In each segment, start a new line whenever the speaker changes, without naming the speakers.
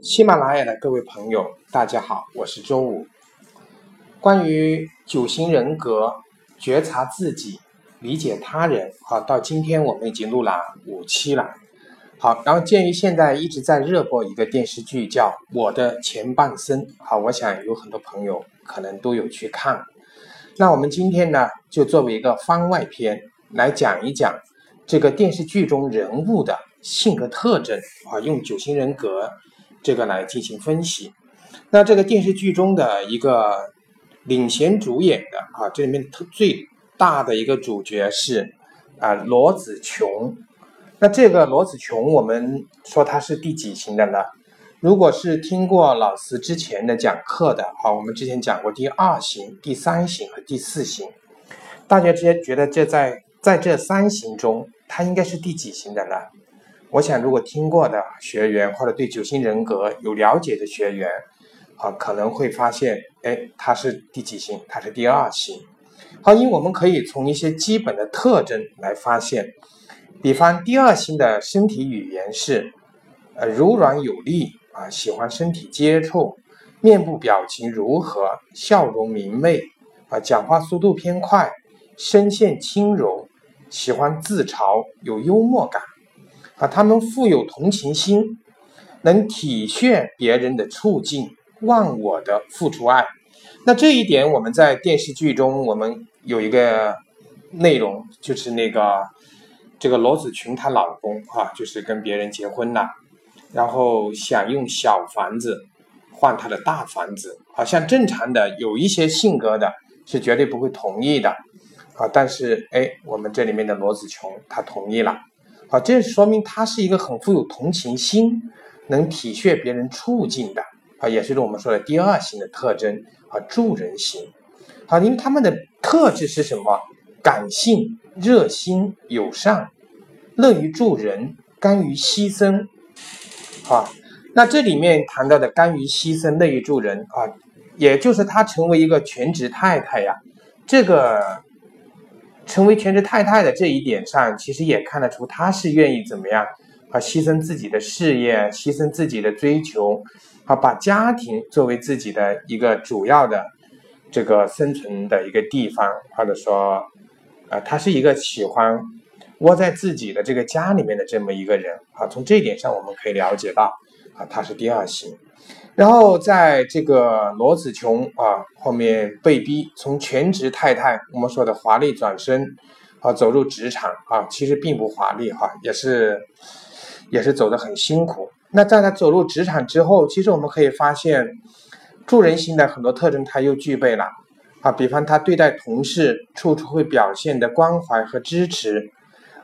喜马拉雅的各位朋友，大家好，我是周五。关于九型人格、觉察自己、理解他人，好，到今天我们已经录了五期了。好，然后鉴于现在一直在热播一个电视剧叫《我的前半生》，好，我想有很多朋友可能都有去看。那我们今天呢，就作为一个番外篇来讲一讲这个电视剧中人物的性格特征啊，用九型人格这个来进行分析。那这个电视剧中的一个领衔主演的啊，这里面最大的一个主角是啊罗子琼。那这个罗子琼，我们说他是第几型的呢？如果是听过老师之前的讲课的，好，我们之前讲过第二型、第三型和第四型，大家直接觉得这在在这三型中，他应该是第几型的呢？我想，如果听过的学员或者对九型人格有了解的学员，啊，可能会发现，哎，他是第几型？他是第二型。好，因为我们可以从一些基本的特征来发现，比方第二型的身体语言是，呃，柔软有力。啊，喜欢身体接触，面部表情柔和？笑容明媚，啊，讲话速度偏快，声线轻柔，喜欢自嘲，有幽默感，啊，他们富有同情心，能体恤别人的处境，忘我的付出爱。那这一点，我们在电视剧中，我们有一个内容，就是那个这个罗子群她老公啊，就是跟别人结婚了。然后想用小房子换他的大房子，好像正常的有一些性格的是绝对不会同意的，啊，但是哎，我们这里面的罗子琼她同意了，好，这说明他是一个很富有同情心，能体恤别人处境的，啊，也是我们说的第二型的特征，啊，助人型，好，因为他们的特质是什么？感性、热心、友善、乐于助人、甘于牺牲。啊，那这里面谈到的甘于牺牲、乐于助人啊，也就是他成为一个全职太太呀。这个成为全职太太的这一点上，其实也看得出她是愿意怎么样啊，牺牲自己的事业，牺牲自己的追求，啊，把家庭作为自己的一个主要的这个生存的一个地方，或者说，啊，她是一个喜欢。窝在自己的这个家里面的这么一个人啊，从这一点上我们可以了解到啊，他是第二型。然后在这个罗子琼啊后面被逼从全职太太，我们说的华丽转身啊，走入职场啊，其实并不华丽哈，也是也是走得很辛苦。那在他走入职场之后，其实我们可以发现助人心的很多特征他又具备了啊，比方他对待同事处处会表现的关怀和支持。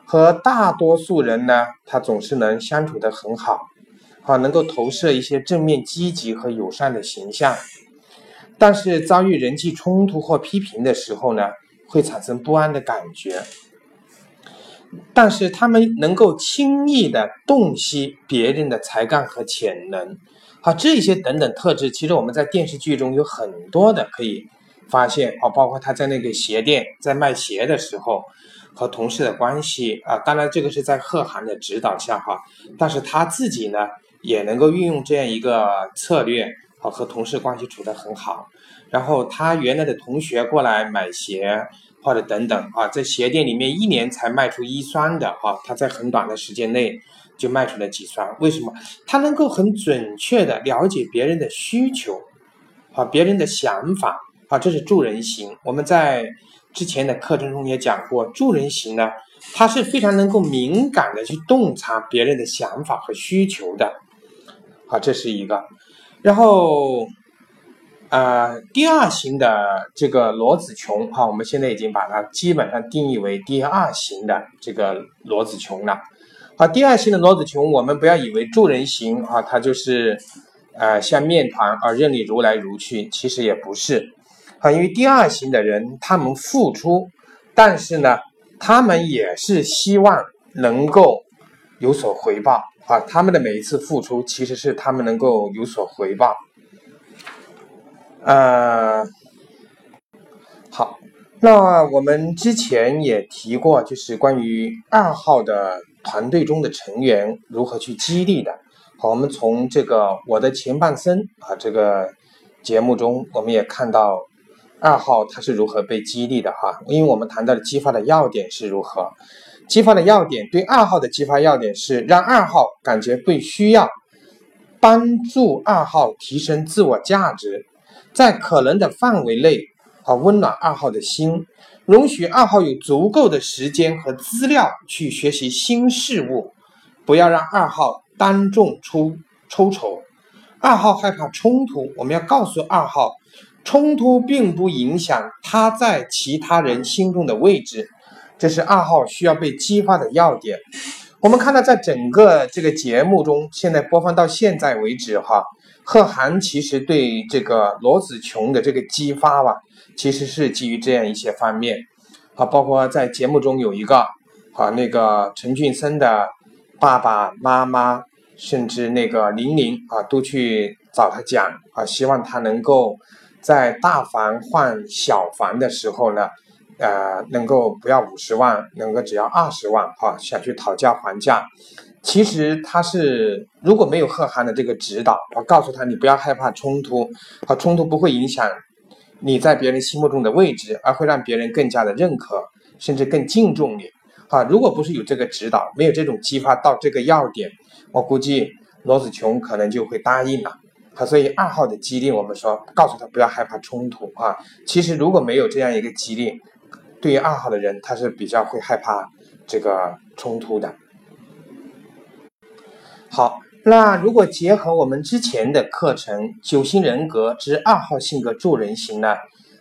和大多数人呢，他总是能相处得很好，啊，能够投射一些正面、积极和友善的形象。但是遭遇人际冲突或批评的时候呢，会产生不安的感觉。但是他们能够轻易的洞悉别人的才干和潜能，啊，这些等等特质，其实我们在电视剧中有很多的可以发现，啊，包括他在那个鞋店在卖鞋的时候。和同事的关系啊，当然这个是在贺涵的指导下哈，但是他自己呢也能够运用这样一个策略，好和同事关系处得很好。然后他原来的同学过来买鞋或者等等啊，在鞋店里面一年才卖出一双的啊，他在很短的时间内就卖出了几双。为什么？他能够很准确的了解别人的需求，啊，别人的想法啊，这是助人型。我们在。之前的课程中也讲过，助人型呢，他是非常能够敏感的去洞察别人的想法和需求的，好，这是一个。然后，呃，第二型的这个罗子琼，哈，我们现在已经把它基本上定义为第二型的这个罗子琼了。好，第二型的罗子琼，我们不要以为助人型啊，它就是呃像面团啊任你如来如去，其实也不是。啊，因为第二型的人，他们付出，但是呢，他们也是希望能够有所回报啊。他们的每一次付出，其实是他们能够有所回报。呃，好，那我们之前也提过，就是关于二号的团队中的成员如何去激励的。好，我们从这个我的前半生啊这个节目中，我们也看到二号他是如何被激励的哈，因为我们谈到的激发的要点是如何，激发的要点对二号的激发要点是让二号感觉被需要，帮助二号提升自我价值，在可能的范围内啊温暖二号的心，容许二号有足够的时间和资料去学习新事物，不要让二号。当众出抽筹，二号害怕冲突，我们要告诉二号，冲突并不影响他在其他人心中的位置，这是二号需要被激发的要点。我们看到，在整个这个节目中，现在播放到现在为止，哈，贺涵其实对这个罗子琼的这个激发吧，其实是基于这样一些方面，啊，包括在节目中有一个啊，那个陈俊生的。爸爸妈妈，甚至那个玲玲啊，都去找他讲啊，希望他能够在大房换小房的时候呢，呃，能够不要五十万，能够只要二十万哈，想去讨价还价。其实他是如果没有贺涵的这个指导，我告诉他你不要害怕冲突，啊，冲突不会影响你在别人心目中的位置，而会让别人更加的认可，甚至更敬重你。啊，如果不是有这个指导，没有这种激发到这个要点，我估计罗子琼可能就会答应了。啊，所以二号的激励，我们说告诉他不要害怕冲突啊。其实如果没有这样一个激励，对于二号的人，他是比较会害怕这个冲突的。好，那如果结合我们之前的课程《九型人格之二号性格助人型》呢？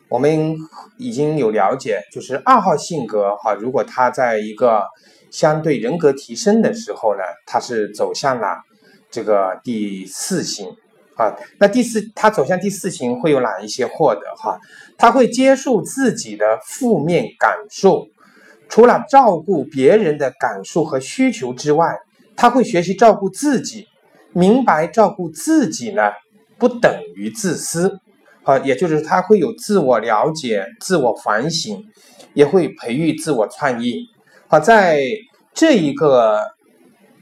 我们已经有了解，就是二号性格哈，如果他在一个相对人格提升的时候呢，他是走向了这个第四型啊。那第四，他走向第四型会有哪一些获得哈？他会接受自己的负面感受，除了照顾别人的感受和需求之外，他会学习照顾自己，明白照顾自己呢不等于自私。啊，也就是他会有自我了解、自我反省，也会培育自我创意。好，在这一个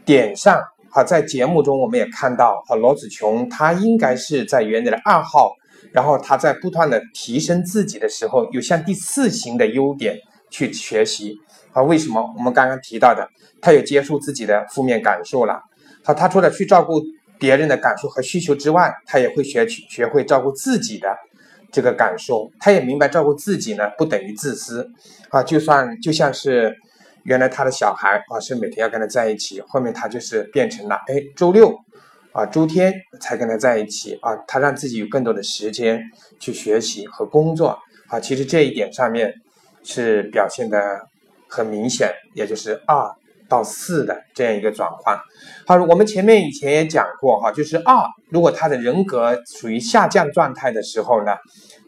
点上，好，在节目中我们也看到，好，罗子琼他应该是在原来的二号，然后他在不断的提升自己的时候，有向第四型的优点去学习。啊，为什么？我们刚刚提到的，他有接受自己的负面感受了。好，他除了去照顾。别人的感受和需求之外，他也会学去学会照顾自己的这个感受。他也明白照顾自己呢不等于自私啊。就算就像是原来他的小孩啊是每天要跟他在一起，后面他就是变成了哎周六啊周天才跟他在一起啊。他让自己有更多的时间去学习和工作啊。其实这一点上面是表现的很明显，也就是二。到四的这样一个转换，好，我们前面以前也讲过哈，就是二，如果他的人格处于下降状态的时候呢，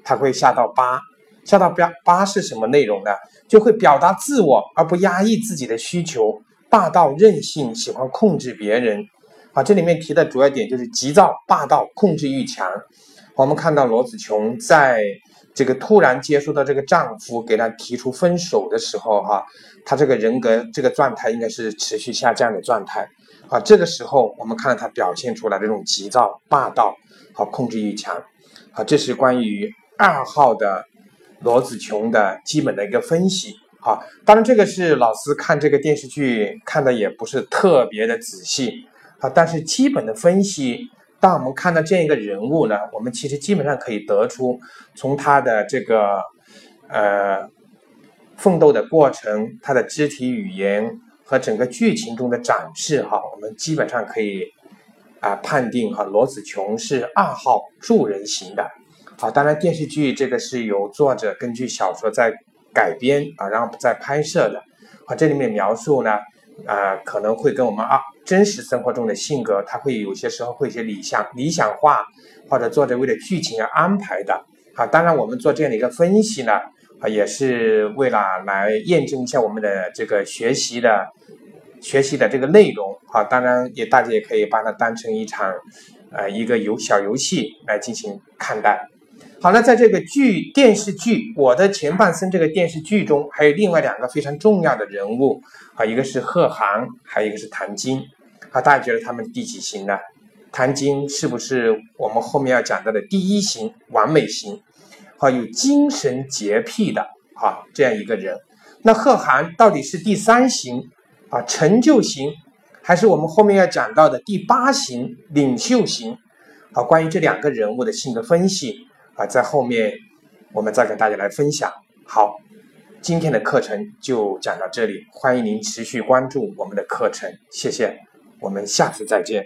他会下到八，下到八八是什么内容呢？就会表达自我而不压抑自己的需求，霸道任性，喜欢控制别人，啊，这里面提的主要点就是急躁、霸道、控制欲强。我们看到罗子琼在。这个突然接触到这个丈夫给她提出分手的时候，哈，她这个人格这个状态应该是持续下降的状态，啊，这个时候我们看到她表现出来这种急躁、霸道和控制欲强，啊，这是关于二号的罗子琼的基本的一个分析，啊，当然这个是老师看这个电视剧看的也不是特别的仔细，啊，但是基本的分析。当我们看到这样一个人物呢，我们其实基本上可以得出，从他的这个呃奋斗的过程，他的肢体语言和整个剧情中的展示哈，我们基本上可以啊判定哈罗子琼是二号助人型的。好，当然电视剧这个是由作者根据小说在改编啊，然后再拍摄的。啊，这里面描述呢。啊，可能会跟我们啊真实生活中的性格，他会有些时候会一些理想理想化，或者作者为了剧情而安排的啊。当然，我们做这样的一个分析呢，啊，也是为了来验证一下我们的这个学习的学习的这个内容啊。当然，也大家也可以把它当成一场呃一个游小游戏来进行看待。好了，在这个剧电视剧《我的前半生》这个电视剧中，还有另外两个非常重要的人物啊，一个是贺涵，还有一个是谭晶啊。大家觉得他们第几型呢？谭晶是不是我们后面要讲到的第一型完美型？好，有精神洁癖的啊这样一个人。那贺涵到底是第三型啊成就型，还是我们后面要讲到的第八型领袖型？好，关于这两个人物的性格分析啊，在后面我们再跟大家来分享。好，今天的课程就讲到这里，欢迎您持续关注我们的课程，谢谢，我们下次再见。